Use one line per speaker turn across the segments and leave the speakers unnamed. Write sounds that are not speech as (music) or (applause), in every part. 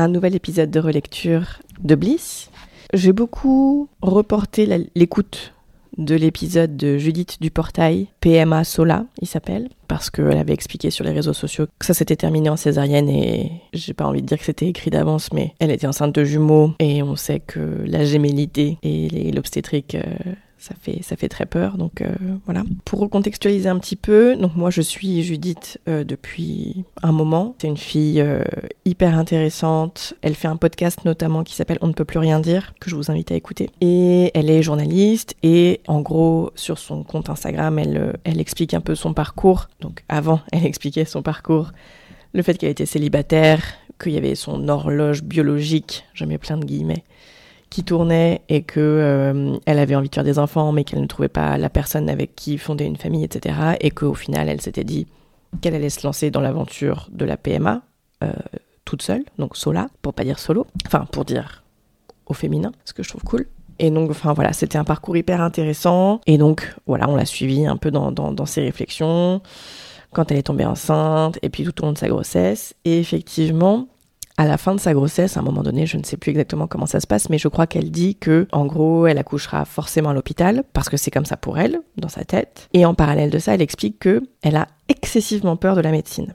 un nouvel épisode de relecture de Bliss. J'ai beaucoup reporté l'écoute de l'épisode de Judith du Portail, PMA Sola, il s'appelle, parce qu'elle avait expliqué sur les réseaux sociaux que ça s'était terminé en césarienne et j'ai pas envie de dire que c'était écrit d'avance, mais elle était enceinte de jumeaux et on sait que la gémellité et l'obstétrique euh, ça fait, ça fait très peur. Donc euh, voilà. Pour recontextualiser un petit peu, donc moi je suis Judith euh, depuis un moment. C'est une fille euh, hyper intéressante. Elle fait un podcast notamment qui s'appelle On ne peut plus rien dire, que je vous invite à écouter. Et elle est journaliste et en gros sur son compte Instagram, elle, elle explique un peu son parcours. Donc avant, (laughs) elle expliquait son parcours, le fait qu'elle était célibataire, qu'il y avait son horloge biologique, je mets plein de guillemets, qui tournait et que euh, elle avait envie de faire des enfants mais qu'elle ne trouvait pas la personne avec qui fonder une famille, etc. Et qu'au final, elle s'était dit qu'elle allait se lancer dans l'aventure de la PMA euh, toute seule, donc sola, pour pas dire solo, enfin pour dire au féminin, ce que je trouve cool. Et donc, enfin voilà, c'était un parcours hyper intéressant. Et donc, voilà, on l'a suivi un peu dans, dans, dans ses réflexions, quand elle est tombée enceinte, et puis tout au long de sa grossesse. Et effectivement, à la fin de sa grossesse, à un moment donné, je ne sais plus exactement comment ça se passe, mais je crois qu'elle dit que, en gros, elle accouchera forcément à l'hôpital parce que c'est comme ça pour elle, dans sa tête. Et en parallèle de ça, elle explique que elle a excessivement peur de la médecine.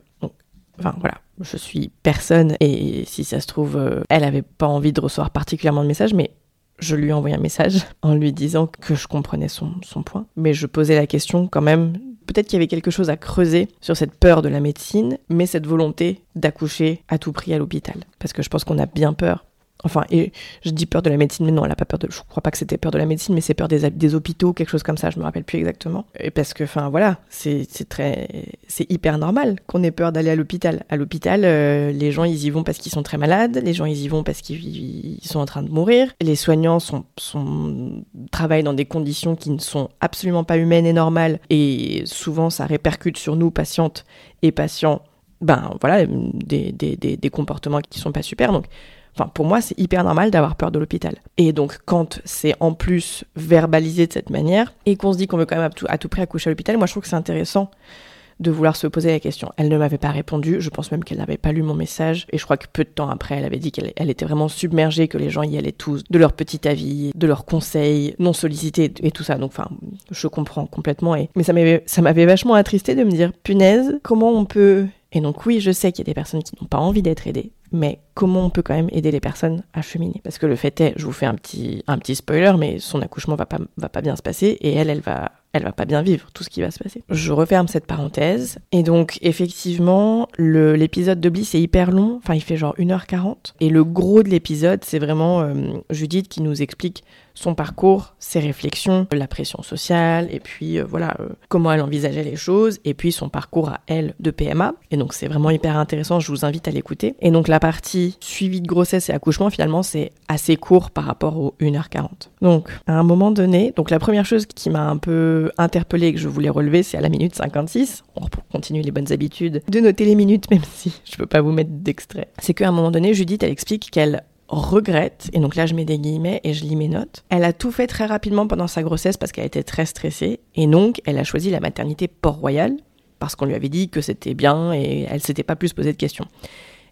Enfin voilà, je suis personne et si ça se trouve, euh, elle avait pas envie de recevoir particulièrement de messages, mais je lui ai envoyé un message (laughs) en lui disant que je comprenais son point, mais je posais la question quand même Peut-être qu'il y avait quelque chose à creuser sur cette peur de la médecine, mais cette volonté d'accoucher à tout prix à l'hôpital. Parce que je pense qu'on a bien peur Enfin, et je dis peur de la médecine, mais non, elle a pas peur de. Je crois pas que c'était peur de la médecine, mais c'est peur des, hôpitaux, quelque chose comme ça. Je me rappelle plus exactement. Et parce que, enfin, voilà, c'est très, c'est hyper normal qu'on ait peur d'aller à l'hôpital. À l'hôpital, euh, les gens ils y vont parce qu'ils sont très malades, les gens ils y vont parce qu'ils sont en train de mourir. Les soignants sont, travaillent dans des conditions qui ne sont absolument pas humaines et normales, et souvent ça répercute sur nous, patientes et patients. Ben voilà, des, comportements qui sont pas super. Donc Enfin, pour moi, c'est hyper normal d'avoir peur de l'hôpital. Et donc, quand c'est en plus verbalisé de cette manière, et qu'on se dit qu'on veut quand même à tout, prix accoucher à l'hôpital, moi, je trouve que c'est intéressant de vouloir se poser la question. Elle ne m'avait pas répondu, je pense même qu'elle n'avait pas lu mon message, et je crois que peu de temps après, elle avait dit qu'elle était vraiment submergée, que les gens y allaient tous, de leur petit avis, de leurs conseils, non sollicités, et tout ça. Donc, enfin, je comprends complètement. Mais ça m'avait vachement attristé de me dire, punaise, comment on peut... Et donc oui, je sais qu'il y a des personnes qui n'ont pas envie d'être aidées, mais comment on peut quand même aider les personnes à cheminer? Parce que le fait est, je vous fais un petit, spoiler, mais son accouchement va pas, va pas bien se passer et elle, elle va, elle va pas bien vivre tout ce qui va se passer. Je referme cette parenthèse. Et donc, effectivement, l'épisode de Bliss est hyper long. Enfin, il fait genre 1h40. Et le gros de l'épisode, c'est vraiment euh, Judith qui nous explique son parcours, ses réflexions, la pression sociale, et puis euh, voilà, euh, comment elle envisageait les choses, et puis son parcours à elle de PMA. Et donc, c'est vraiment hyper intéressant. Je vous invite à l'écouter. Et donc, la partie suivi de grossesse et accouchement, finalement, c'est assez court par rapport aux 1h40. Donc, à un moment donné, donc la première chose qui m'a un peu interpellée et que je voulais relever, c'est à la minute 56. On continue les bonnes habitudes de noter les minutes, (laughs) même si je peux pas vous mettre d'extrait. C'est qu'à un moment donné, Judith, elle explique qu'elle regrette, et donc là je mets des guillemets et je lis mes notes, elle a tout fait très rapidement pendant sa grossesse parce qu'elle était très stressée, et donc elle a choisi la maternité Port-Royal parce qu'on lui avait dit que c'était bien et elle s'était pas plus posé de questions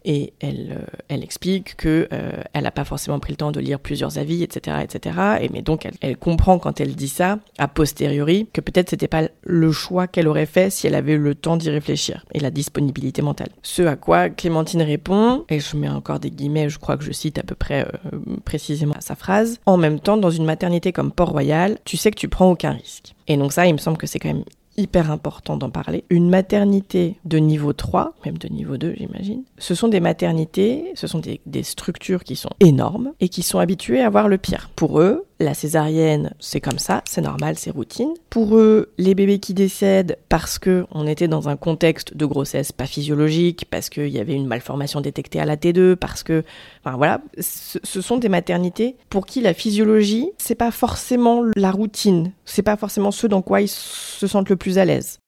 et elle, euh, elle explique que euh, elle n'a pas forcément pris le temps de lire plusieurs avis, etc., etc. Et mais donc elle, comprend quand elle dit ça a posteriori que peut-être c'était pas le choix qu'elle aurait fait si elle avait eu le temps d'y réfléchir et la disponibilité mentale. Ce à quoi Clémentine répond et je mets encore des guillemets, je crois que je cite à peu près euh, précisément sa phrase. En même temps, dans une maternité comme Port-Royal, tu sais que tu prends aucun risque. Et donc ça, il me semble que c'est quand même hyper important d'en parler. Une maternité de niveau 3, même de niveau 2 j'imagine, ce sont des maternités, ce sont des, structures qui sont énormes et qui sont habituées à voir le pire. Pour eux, la césarienne, c'est comme ça, c'est normal, c'est routine. Pour eux, les bébés qui décèdent parce que on était dans un contexte de grossesse pas physiologique, parce qu'il y avait une malformation détectée à la T2, parce que, enfin voilà, ce, sont des maternités pour qui la physiologie, c'est pas forcément la routine, c'est pas forcément ce dans quoi ils se sentent le plus à l'aise.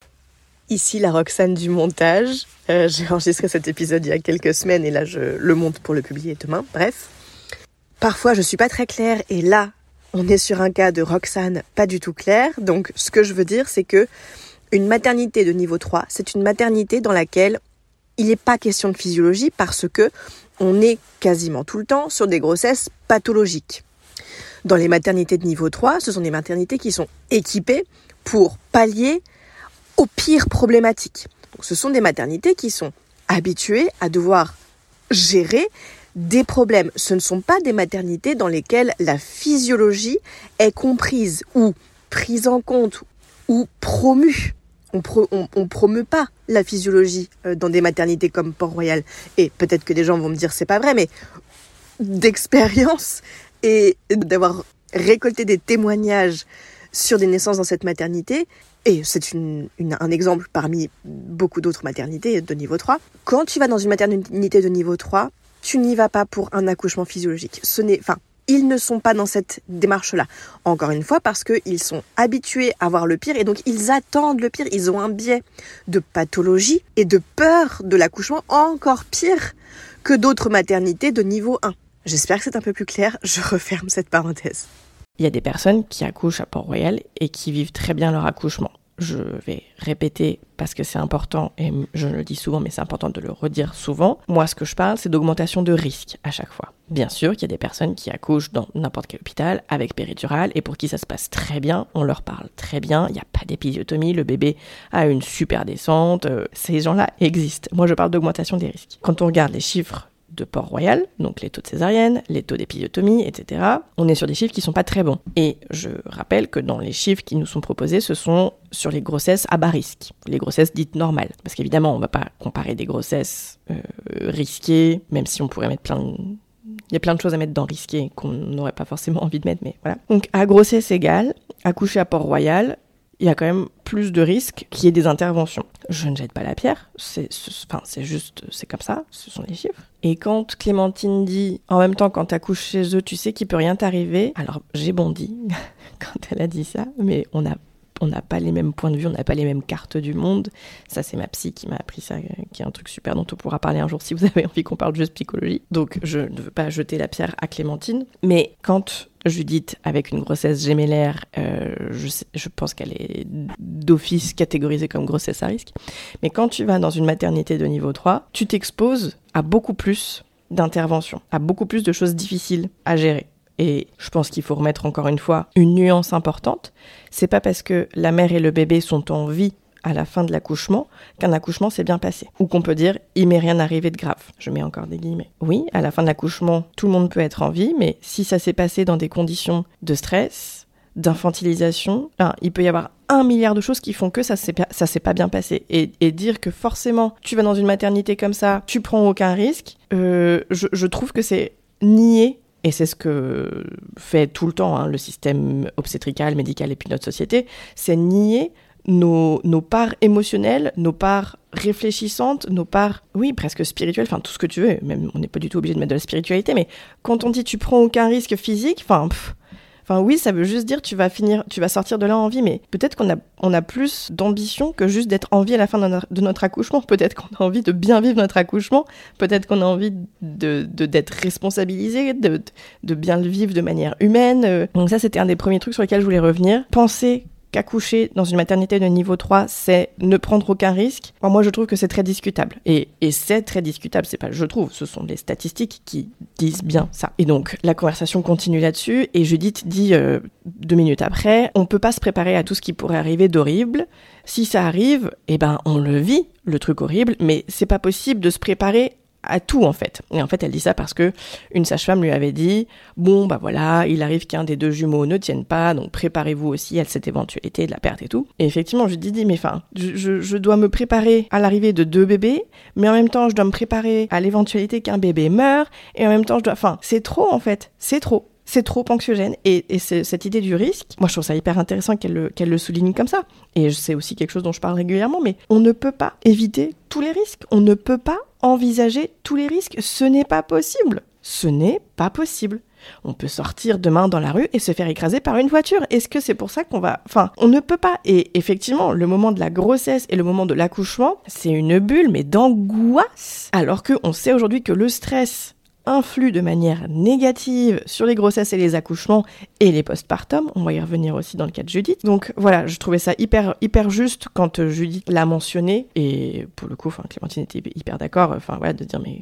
Ici la Roxane du montage. Euh, J'ai enregistré cet épisode il y a quelques semaines et là je le monte pour le publier demain. Bref. Parfois je suis pas très claire et là on est sur un cas de Roxane pas du tout clair. Donc ce que je veux dire c'est que une maternité de niveau 3, c'est une maternité dans laquelle il n'est pas question de physiologie parce que on est quasiment tout le temps sur des grossesses pathologiques. Dans les maternités de niveau 3, ce sont des maternités qui sont équipées pour pallier aux pires problématiques. Ce sont des maternités qui sont habituées à devoir gérer des problèmes. Ce ne sont pas des maternités dans lesquelles la physiologie est comprise ou prise en compte ou promue. On, pro, on, on promeut pas la physiologie euh, dans des maternités comme Port-Royal. Et peut-être que des gens vont me dire c'est pas vrai, mais d'expérience et d'avoir récolté des témoignages sur des naissances dans cette maternité, et c'est un exemple parmi beaucoup d'autres maternités de niveau 3. Quand tu vas dans une maternité de niveau 3, tu n'y vas pas pour un accouchement physiologique. Enfin, ils ne sont pas dans cette démarche-là. Encore une fois, parce qu'ils sont habitués à voir le pire et donc ils attendent le pire. Ils ont un biais de pathologie et de peur de l'accouchement encore pire que d'autres maternités de niveau 1. J'espère que c'est un peu plus clair. Je referme cette parenthèse.
Il y a des personnes qui accouchent à Port-Royal et qui vivent très bien leur accouchement. Je vais répéter parce que c'est important et je le dis souvent, mais c'est important de le redire souvent. Moi, ce que je parle, c'est d'augmentation de risque à chaque fois. Bien sûr qu'il y a des personnes qui accouchent dans n'importe quel hôpital avec péridurale et pour qui ça se passe très bien, on leur parle très bien, il n'y a pas d'épisiotomie, le bébé a une super descente, euh, ces gens-là existent. Moi, je parle d'augmentation des risques. Quand on regarde les chiffres de Port-Royal, donc les taux de césarienne, les taux d'épisiotomie, etc., on est sur des chiffres qui sont pas très bons. Et je rappelle que dans les chiffres qui nous sont proposés, ce sont sur les grossesses à bas risque, les grossesses dites normales. Parce qu'évidemment, on va pas comparer des grossesses euh, risquées, même si on pourrait mettre plein de... Il y a plein de choses à mettre dans risqué qu'on n'aurait pas forcément (laughs) envie de mettre, mais voilà. Donc à grossesse égale, accoucher à Port-Royal, il y a quand même plus de risques qu'il y ait des interventions. Je ne jette pas la pierre, c'est enfin, juste, c'est comme ça, ce sont les chiffres. Et quand Clémentine dit, en même temps, quand t'accouches chez eux, tu sais qu'il peut rien t'arriver, alors j'ai bondi (laughs) quand elle a dit ça, mais on a on n'a pas les mêmes points de vue, on n'a pas les mêmes cartes du monde. Ça, c'est ma psy qui m'a appris ça, qui est un truc super dont on pourra parler un jour si vous (laughs) avez envie qu'on parle juste psychologie. Donc, je ne veux pas jeter la pierre à Clémentine. Mais quand Judith, avec une grossesse gémellaire, euh, je, pense qu'elle est d'office catégorisée comme grossesse à risque. Mais quand tu vas dans une maternité de niveau 3, tu t'exposes à beaucoup plus d'interventions, à beaucoup plus de choses difficiles à gérer. Et je pense qu'il faut remettre encore une fois une nuance importante. C'est pas parce que la mère et le bébé sont en vie à la fin de l'accouchement qu'un accouchement s'est bien passé. Ou qu'on peut dire il m'est rien arrivé de grave. Je mets encore des guillemets. Oui, à la fin de l'accouchement, tout le monde peut être en vie, mais si ça s'est passé dans des conditions de stress, d'infantilisation, il peut y avoir un milliard de choses qui font que ça s'est pas bien passé et, dire que forcément tu vas dans une maternité comme ça, tu prends aucun risque, euh, je, je trouve que c'est nier et c'est ce que fait tout le temps hein, le système obstétrical, médical et puis notre société, c'est nier nos, nos, parts émotionnelles, nos parts réfléchissantes, nos parts, oui, presque spirituelles, enfin tout ce que tu veux, même on n'est pas du tout obligé de mettre de la spiritualité, mais quand on dit tu prends aucun risque physique, enfin, Enfin oui, ça veut juste dire tu vas finir, tu vas sortir de là en vie, mais peut-être qu'on a, on a plus d'ambition que juste d'être en vie à la fin de notre, accouchement. (laughs) Peut-être qu'on a envie de bien vivre notre accouchement. Peut-être qu'on a envie de, de, d'être responsabilisé, de, de bien le vivre de manière humaine. Donc ça, c'était un des premiers trucs sur lesquels je voulais revenir. Penser qu'accoucher dans une maternité de niveau 3, c'est ne prendre aucun risque, moi je trouve que c'est très discutable. Et, et c'est très discutable, c'est pas je trouve, ce sont les statistiques qui disent bien ça. Et donc la conversation continue là-dessus, et Judith dit euh, deux minutes après, on peut pas se préparer à tout ce qui pourrait arriver d'horrible. Si ça arrive, eh ben on le vit, le truc horrible, mais c'est pas possible de se préparer à tout en fait. Et en fait, elle dit ça parce que une sage-femme lui avait dit bon bah voilà, il arrive qu'un des deux jumeaux ne tienne pas, donc préparez-vous aussi à cette éventualité de la perte et tout. Et effectivement, je dis dis mais enfin, je, je, dois me préparer à l'arrivée de deux bébés, mais en même temps, je dois me préparer à l'éventualité qu'un bébé meure, et en même temps, je dois, enfin, c'est trop en fait, c'est trop. c'est trop anxiogène. Et, cette idée du risque, moi je trouve ça hyper intéressant qu'elle le, le souligne comme ça. Et c'est aussi quelque chose dont je parle régulièrement, mais on ne peut pas éviter tous les risques. On ne peut pas envisager tous les risques. Ce n'est pas possible. Ce n'est pas possible. On peut sortir demain dans la rue et se faire écraser par une voiture. Est-ce que c'est pour ça qu'on va... Enfin, on ne peut pas. Et effectivement, le moment de la grossesse et le moment de l'accouchement, c'est une bulle, mais d'angoisse. Alors qu'on sait aujourd'hui que le stress influe de manière négative sur les grossesses et les accouchements et les postpartum. On va y revenir aussi dans le cas de Judith. Donc voilà, je trouvais ça hyper hyper juste quand euh, Judith l'a mentionné et pour le coup, Clémentine était hyper d'accord. Voilà, de dire mais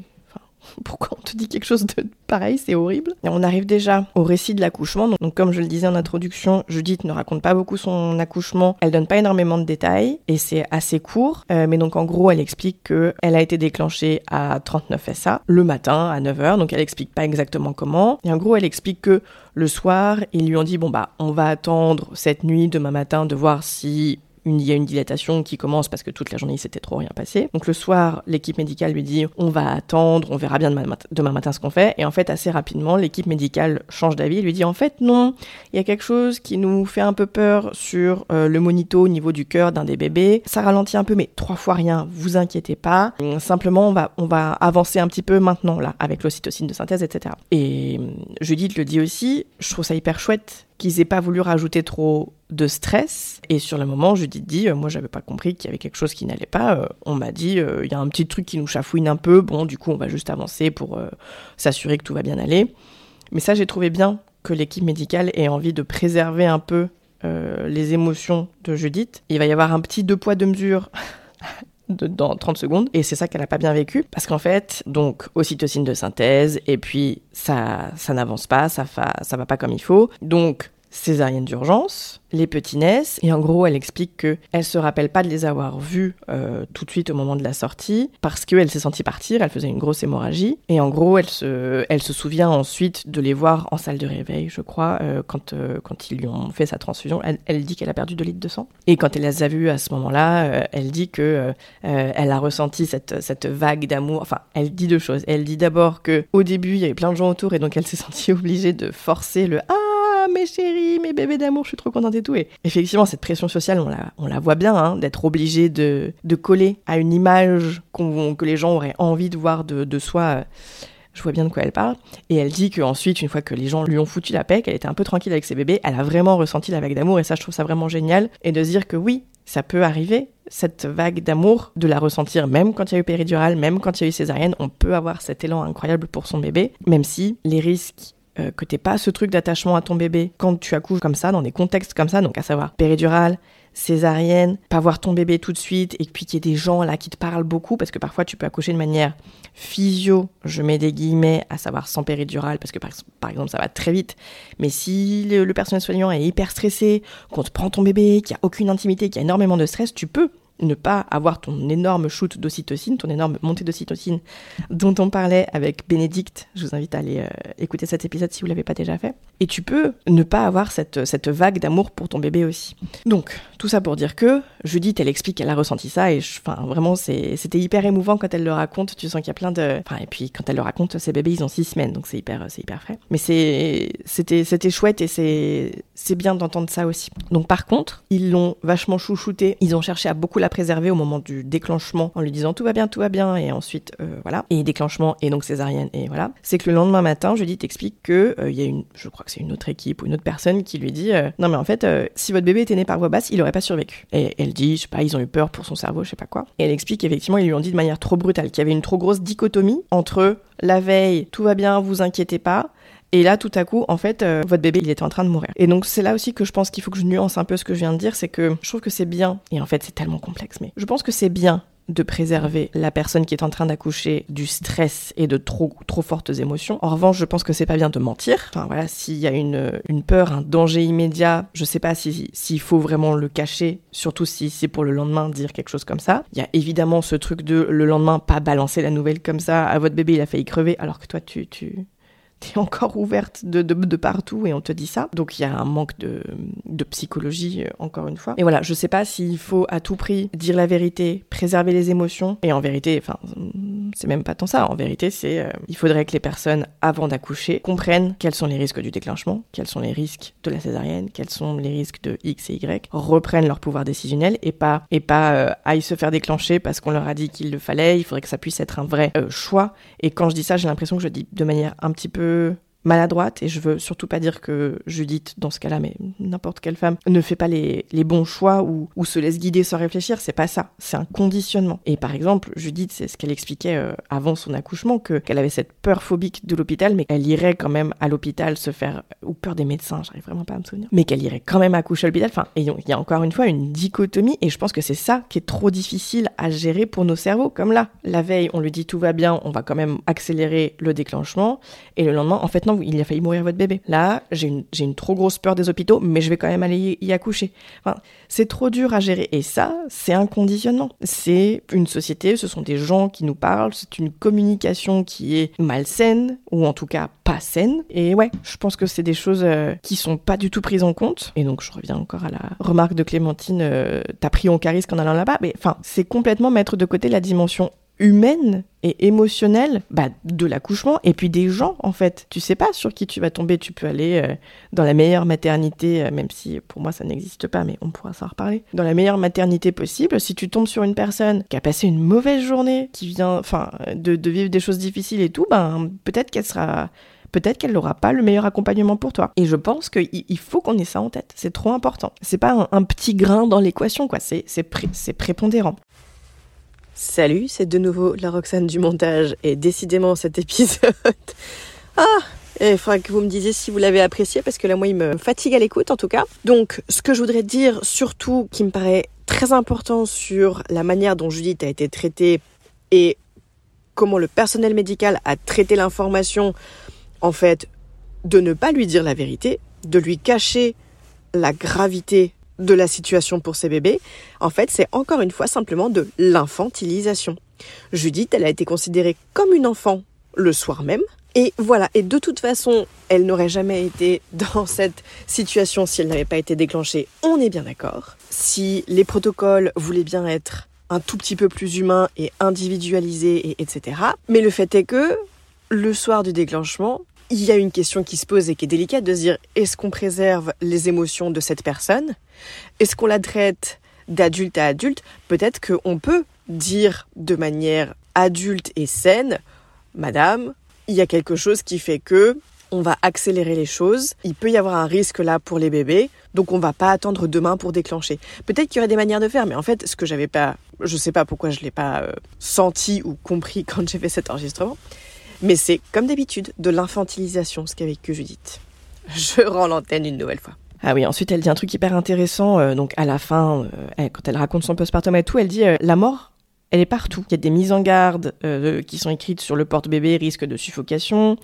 (laughs) pourquoi on te dit quelque chose de pareil C'est horrible. Et on arrive déjà au récit de l'accouchement. Comme je le disais en introduction, Judith ne raconte pas beaucoup son accouchement. Elle donne pas énormément de détails et c'est assez court. Euh, mais donc, en gros, elle explique que elle a été déclenchée à 39 SA le matin à 9h. Donc, elle explique pas exactement comment. Et en gros, elle explique que le soir, ils lui ont dit bon bah, on va attendre cette nuit, demain matin, de voir si il y a une dilatation qui commence parce que toute la journée il s'était trop rien passé. Donc le soir, l'équipe médicale lui dit on va attendre, on verra bien demain, matin ce qu'on fait. Et en fait, assez rapidement, l'équipe médicale change d'avis, lui dit en fait non, il y a quelque chose qui nous fait un peu peur sur euh, le monito au niveau du cœur d'un des bébés. Ça ralentit un peu, mais trois fois rien, vous inquiétez pas. Simplement, on va, on va avancer un petit peu maintenant là avec l'ocytocine de synthèse, etc. Et euh, Judith le dit aussi, je trouve ça hyper chouette qu'ils aient pas voulu rajouter trop de stress. Et sur le moment, Judith dit, euh, moi j'avais pas compris qu'il y avait quelque chose qui n'allait pas. Euh, on m'a dit, euh, il y a un petit truc qui nous chafouine un peu. Bon, du coup, on va juste avancer pour s'assurer que tout va bien aller. Mais ça, j'ai trouvé bien que l'équipe médicale ait envie de préserver un peu les émotions de Judith. Il va y avoir un petit deux poids deux mesures (laughs) dans 30 secondes. Et c'est ça qu'elle n'a pas bien vécu. Parce qu'en fait, donc, ocytocine de synthèse, et puis ça, ça n'avance pas, ça, fa, ça va pas comme il faut. Donc, césarienne d'urgence, les petits naissent, et en gros, elle explique que elle se rappelle pas de les avoir vus euh, tout de suite au moment de la sortie, parce qu'elle s'est sentie partir, elle faisait une grosse hémorragie, et en gros, elle se, elle se souvient ensuite de les voir en salle de réveil, je crois, euh, quand, euh, quand ils lui ont fait sa transfusion. Elle, dit qu'elle a perdu 2 litres de sang. Et quand elle les a vus à ce moment-là, elle dit que elle a ressenti cette, cette vague d'amour. Enfin, elle dit deux choses. Elle dit d'abord que au début, il y avait plein de gens autour, et donc elle s'est sentie (laughs) obligée de forcer le ah mes chéris, mes bébés d'amour, je suis trop contente et tout. Et effectivement, cette pression sociale, on la, voit bien, hein, d'être obligé de, de, coller à une image que les gens auraient envie de voir de, soi. Je vois bien de quoi elle parle. Et elle dit qu'ensuite, une fois que les gens lui ont foutu la paix, qu'elle était un peu tranquille avec ses bébés, elle a vraiment ressenti la vague d'amour. Et ça, je trouve ça vraiment génial. Et de se dire que oui, ça peut arriver, cette vague d'amour, de la ressentir même quand il y a eu péridurale, même quand il y a eu césarienne. On peut avoir cet élan incroyable pour son bébé, même si les risques euh, que t'es pas ce truc d'attachement à ton bébé. Quand tu accouches comme ça, dans des contextes comme ça, donc à savoir péridurale, césarienne, pas voir ton bébé tout de suite, et puis qu'il y ait des gens là qui te parlent beaucoup, parce que parfois tu peux accoucher de manière physio, je mets des guillemets, à savoir sans péridurale, parce que par, exemple ça va très vite, mais si le, le personnel soignant est hyper stressé, qu'on te prend ton bébé, qu'il n'y a aucune intimité, qu'il y a énormément de stress, tu peux ne pas avoir ton énorme shoot d'ocytocine, ton énorme montée d'ocytocine dont on parlait avec Bénédicte. Je vous invite à aller euh, écouter cet épisode si vous l'avez pas déjà fait. Et tu peux ne pas avoir cette, cette vague d'amour pour ton bébé aussi. Donc, tout ça pour dire que Judith, elle explique qu'elle a ressenti ça et vraiment, c'était hyper émouvant quand elle le raconte. Tu sens qu'il y a plein de. Enfin, et puis quand elle le raconte, ses bébés, ils ont six semaines, donc c'est hyper, hyper frais. Mais c'était chouette et c'est bien d'entendre ça aussi. Donc, par contre, ils l'ont vachement chouchouté. Ils ont cherché à beaucoup la préserver au moment du déclenchement en lui disant tout va bien, tout va bien, et ensuite euh, voilà, et déclenchement et donc césarienne et voilà. C'est que le lendemain matin, Judith t'explique que euh, il y a une, je crois que c'est une autre équipe ou une autre personne qui lui dit euh, non mais en fait si votre bébé était né par voie basse, il aurait pas survécu. Et elle dit je sais pas, ils ont eu peur pour son cerveau, je sais pas quoi. Et elle explique effectivement ils lui ont dit de manière trop brutale qu'il y avait une trop grosse dichotomie entre la veille, tout va bien, vous inquiétez pas, et là, tout à coup, en fait, euh, votre bébé, il était en train de mourir. Et donc, c'est là aussi que je pense qu'il faut que je nuance un peu ce que je viens de dire, c'est que je trouve que c'est bien, et en fait, c'est tellement complexe, mais je pense que c'est bien de préserver la personne qui est en train d'accoucher du stress et de trop trop fortes émotions. En revanche, je pense que c'est pas bien de mentir. Enfin voilà, s'il y a une, peur, un danger immédiat, je sais pas s'il si, faut vraiment le cacher, surtout si c'est pour le lendemain dire quelque chose comme ça. Il y a évidemment ce truc de le lendemain pas balancer la nouvelle comme ça à votre bébé, il a failli crever alors que toi tu (laughs) encore ouverte de, de, partout et on te dit ça. Donc il y a un manque de, de psychologie, euh, encore une fois. Et voilà, je sais pas s'il faut à tout prix dire la vérité, préserver les émotions. Et en vérité, enfin, c'est même pas tant ça. En vérité, c'est euh, il faudrait que les personnes, avant d'accoucher, comprennent quels sont les risques du déclenchement, quels sont les risques de la césarienne, quels sont les risques de X et Y, reprennent leur pouvoir décisionnel et pas et pas euh, aillent se faire déclencher parce qu'on leur a dit qu'il le fallait. Il faudrait que ça puisse être un vrai euh, choix. Et quand je dis ça, j'ai l'impression que je dis de manière un petit peu que maladroite, et je veux surtout pas dire que Judith, dans ce cas-là, mais n'importe quelle femme, ne fait pas les, les bons choix ou, ou, se laisse guider sans réfléchir, c'est pas ça, c'est un conditionnement. Et par exemple, Judith, c'est ce qu'elle expliquait euh, avant son accouchement, que qu'elle avait cette peur phobique de l'hôpital, mais qu'elle irait quand même à l'hôpital se faire, ou peur des médecins, j'arrive vraiment pas à me souvenir, mais qu'elle irait quand même accoucher à l'hôpital. Enfin, il y a encore une fois une dichotomie, et je pense que c'est ça qui est trop difficile à gérer pour nos cerveaux. Comme là, la veille, on lui dit tout va bien, on va quand même accélérer le déclenchement, et le lendemain, en fait non, il a failli mourir votre bébé. Là, j'ai une, une, trop grosse peur des hôpitaux, mais je vais quand même aller y, accoucher. Enfin, c'est trop dur à gérer. Et ça, c'est un conditionnement. C'est une société, ce sont des gens qui nous parlent, c'est une communication qui est malsaine, ou en tout cas pas saine. Et ouais, je pense que c'est des choses euh, qui sont pas du tout prises en compte. Et donc, je reviens encore à la remarque de Clémentine, euh, t'as pris en risque en allant là-bas. Mais enfin, c'est complètement mettre de côté la dimension humaine et émotionnelle bah, de l'accouchement et puis des gens en fait. Tu sais pas sur qui tu vas tomber. Tu peux aller euh, dans la meilleure maternité, euh, même si pour moi ça n'existe pas, mais on pourra s'en reparler. Dans la meilleure maternité possible, si tu tombes sur une personne qui a passé une mauvaise journée, qui vient, enfin, de, vivre des choses difficiles et tout, ben peut-être qu'elle sera peut-être qu'elle n'aura pas le meilleur accompagnement pour toi. Et je pense qu'il faut qu'on ait ça en tête. C'est trop important. C'est pas un, petit grain dans l'équation, quoi. C'est pré, prépondérant.
Salut, c'est de nouveau la Roxane du montage et décidément cet épisode. (laughs) ah il faudra que vous me disiez si vous l'avez apprécié parce que là moi il me fatigue à l'écoute en tout cas. Donc ce que je voudrais dire surtout qui me paraît très important sur la manière dont Judith a été traitée et comment le personnel médical a traité l'information en fait de ne pas lui dire la vérité, de lui cacher la gravité de la situation pour ces bébés, en fait, c'est encore une fois simplement de l'infantilisation. Judith, elle a été considérée comme une enfant le soir même. Et voilà, et de toute façon, elle n'aurait jamais été dans cette situation si elle n'avait pas été déclenchée, on est bien d'accord. Si les protocoles voulaient bien être un tout petit peu plus humains et individualisés, et etc. Mais le fait est que, le soir du déclenchement, il y a une question qui se pose et qui est délicate de se dire est-ce qu'on préserve les émotions de cette personne? Est-ce qu'on la traite d'adulte à adulte? Peut-être qu'on peut dire de manière adulte et saine Madame, il y a quelque chose qui fait que on va accélérer les choses. Il peut y avoir un risque là pour les bébés, donc on va pas attendre demain pour déclencher. Peut-être qu'il y aurait des manières de faire, mais en fait, ce que j'avais pas, je sais pas pourquoi je l'ai pas euh, senti ou compris (laughs) quand j'ai fait cet enregistrement, mais c'est, comme d'habitude, de l'infantilisation, ce qu'a vécu Judith. Je rends l'antenne une nouvelle fois.
Ah oui, ensuite elle dit un truc hyper intéressant, euh, donc à la fin, euh, quand elle raconte son postpartum et tout, elle dit euh, la mort, elle est partout. Il y a des mises en garde euh, qui sont écrites sur le porte-bébé, risque de suffocation.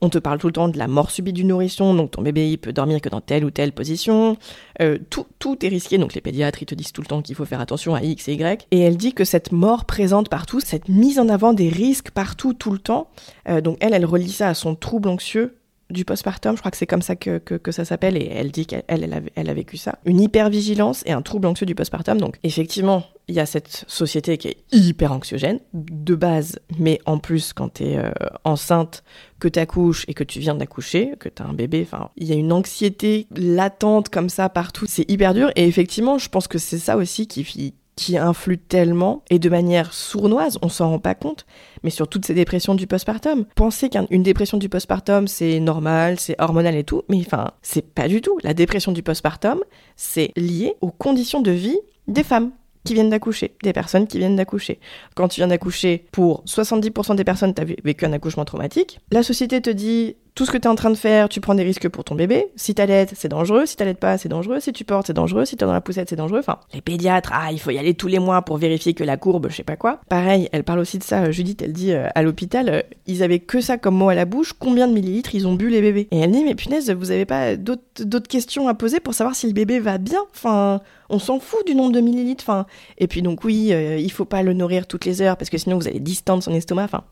On te parle tout le temps de la mort subie du nourrisson, donc ton bébé il peut dormir que dans telle ou telle position. Euh, tout, tout est risqué, donc les pédiatres te disent tout le temps qu'il faut faire attention à X et Y. Et elle dit que cette mort présente partout, cette mise en avant des risques partout, tout le temps, euh, donc elle, elle relie ça à son trouble anxieux du postpartum, je crois que c'est comme ça que, que, ça s'appelle, et elle dit qu'elle elle a, elle a vécu ça. Une hypervigilance et un trouble anxieux du postpartum. Donc effectivement, il y a cette société qui est hyper anxiogène, de base, mais en plus quand tu es euh, enceinte, que tu accouches et que tu viens d'accoucher, que tu as un bébé, il y a une anxiété latente comme ça partout, c'est hyper dur, et effectivement, je pense que c'est ça aussi qui qui influe tellement et de manière sournoise, on s'en rend pas compte, mais sur toutes ces dépressions du postpartum. Pensez qu'une dépression du postpartum, c'est normal, c'est hormonal et tout, mais enfin, c'est pas du tout. La dépression du postpartum, c'est lié aux conditions de vie des femmes qui viennent d'accoucher, des personnes qui viennent d'accoucher. Quand tu viens d'accoucher, pour 70% des personnes, tu as vécu un accouchement traumatique. La société te dit tout ce que tu es en train de faire, tu prends des risques pour ton bébé. Si t'allaites, c'est dangereux. Si t'allaites pas, c'est dangereux. Si tu portes, c'est dangereux. Si t'es dans la poussette, c'est dangereux. Enfin, les pédiatres, ah, il faut y aller tous les mois pour vérifier que la courbe, je sais pas quoi. Pareil, elle parle aussi de ça. Judith, elle dit euh, à l'hôpital, euh, ils avaient que ça comme mot à la bouche. Combien de millilitres ils ont bu les bébés? Et elle dit, mais punaise, vous avez pas d'autres questions à poser pour savoir si le bébé va bien? Enfin, on s'en fout du nombre de millilitres. Enfin, et puis donc oui, euh, il faut pas le nourrir toutes les heures parce que sinon vous allez distendre son estomac. Enfin,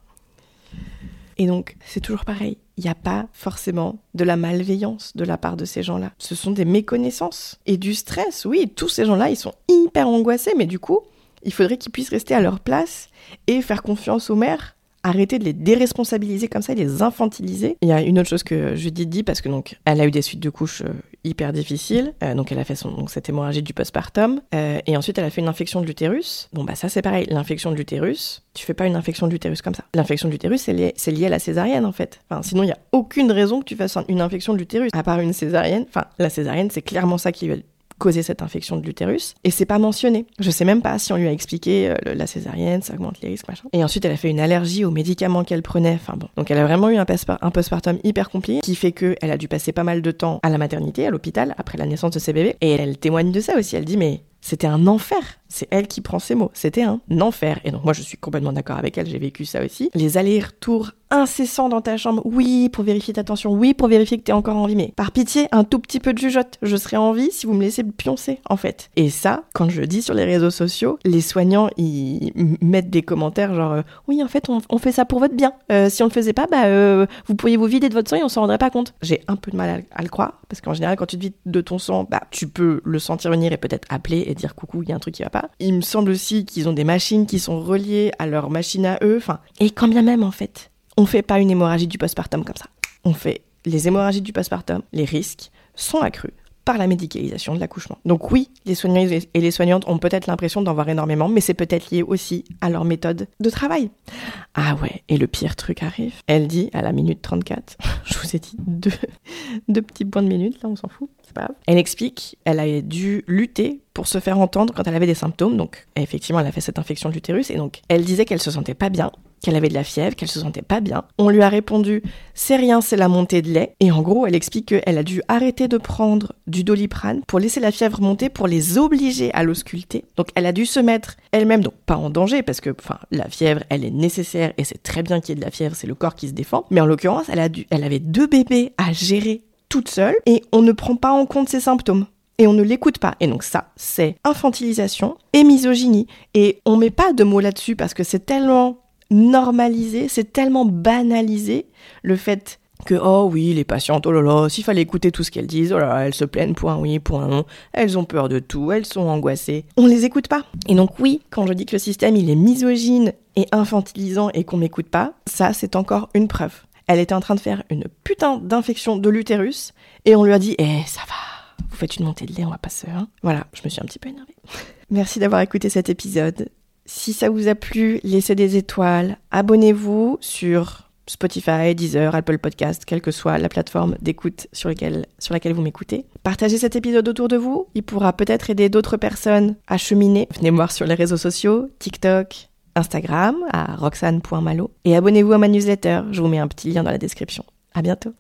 et donc, c'est toujours pareil. Il n'y a pas forcément de la malveillance de la part de ces gens-là. Ce sont des méconnaissances et du stress. Oui, tous ces gens-là, ils sont hyper angoissés, mais du coup, il faudrait qu'ils puissent rester à leur place et faire confiance aux mères arrêter de les déresponsabiliser comme ça, et les infantiliser. Il y a une autre chose que Judith dit parce que donc elle a eu des suites de couches euh, hyper difficiles, euh, donc elle a fait donc cette hémorragie du postpartum euh, et ensuite elle a fait une infection de l'utérus. Bon bah ça c'est pareil, l'infection de l'utérus, tu fais pas une infection de l'utérus comme ça. L'infection de l'utérus c'est lié, à la césarienne en fait. Sinon il y a aucune raison que tu fasses une infection de l'utérus à part une césarienne. Enfin la césarienne c'est clairement ça qui causer cette infection de l'utérus et c'est pas mentionné. Je sais même pas si on lui a expliqué euh, la césarienne, ça augmente les risques, machin. Et ensuite, elle a fait une allergie aux médicaments qu'elle prenait. Enfin bon. Donc elle a vraiment eu un, postpartum hyper compliqué qui fait que elle a dû passer pas mal de temps à la maternité, à l'hôpital, après la naissance de ses bébés. Et elle témoigne de ça aussi. Elle dit, mais c'était un enfer. C'est elle qui prend ces mots. C'était un enfer. Et donc moi je suis complètement d'accord avec elle, j'ai vécu ça aussi. Les allers-retours incessants dans ta chambre, oui, pour vérifier ta tension, oui, pour vérifier que t'es encore en vie, mais par pitié, un tout petit peu de jugeote. Je serai en vie si vous me laissez pioncer, en fait. Et ça, quand je le dis sur les réseaux sociaux, les soignants, ils mettent des commentaires genre, euh, oui, en fait, on, fait ça pour votre bien. Euh, si on le faisait pas, bah, euh, vous pourriez vous vider de votre sang et on s'en rendrait pas compte. J'ai un peu de mal à, le croire, parce qu'en général, quand tu te vides de ton sang, bah, tu peux le sentir venir et peut-être appeler et dire coucou, il y a un truc qui va Il me semble aussi qu'ils ont des machines qui sont reliées à leur machine à eux. Enfin, et quand bien même, en fait, on fait pas une hémorragie du postpartum comme ça. On fait les hémorragies du postpartum, les risques sont accrus par la médicalisation de l'accouchement. Donc oui, les soignants et les soignantes ont peut-être l'impression d'en voir énormément, mais c'est peut-être lié aussi à leur méthode de travail. Ah ouais, et le pire truc arrive. Elle dit à la minute 34, (laughs) je vous ai dit deux, deux petits points de minute, là on s'en fout. Elle explique, elle a dû lutter pour se faire entendre quand elle avait des symptômes. Donc, effectivement, elle a fait cette infection de l'utérus et donc, elle disait qu'elle se sentait pas bien, qu'elle avait de la fièvre, qu'elle se sentait pas bien. On lui a répondu, c'est rien, c'est la montée de lait. Et en gros, elle explique qu'elle a dû arrêter de prendre du doliprane pour laisser la fièvre monter, pour les obliger à l'ausculter. Donc, elle a dû se mettre elle-même, donc pas en danger, parce que, enfin, la fièvre, elle est nécessaire et c'est très bien qu'il y ait de la fièvre, c'est le corps qui se défend. Mais en l'occurrence, elle a dû, elle avait deux bébés à gérer toute seule et on ne prend pas en compte ses symptômes et on ne l'écoute pas. Et donc ça, c'est infantilisation et misogynie. Et on met pas de mots là-dessus parce que c'est tellement normalisé, c'est tellement banalisé le fait que oh oui, les patientes, oh là là, s'il fallait écouter tout ce qu'elles disent, oh là là, elles se plaignent un oui, un non, elles ont peur de tout, elles sont angoissées. On les écoute pas. Et donc oui, quand je dis que le système il est misogyne et infantilisant et qu'on m'écoute pas, ça c'est encore une preuve. Elle était en train de faire une putain d'infection de l'utérus et on lui a dit Eh, ça va, vous faites une montée de lait, on va pas se. Hein. Voilà, je me suis un petit peu énervée. (laughs) Merci d'avoir écouté cet épisode. Si ça vous a plu, laissez des étoiles, abonnez-vous sur Spotify, Deezer, Apple Podcast, quelle que soit la plateforme d'écoute sur, laquelle vous m'écoutez. Partagez cet épisode autour de vous, il pourra peut-être aider d'autres personnes à cheminer. Venez me voir sur les réseaux sociaux, TikTok, Instagram à roxane.malo et abonnez-vous à ma newsletter, je vous mets un petit lien dans la description. À bientôt.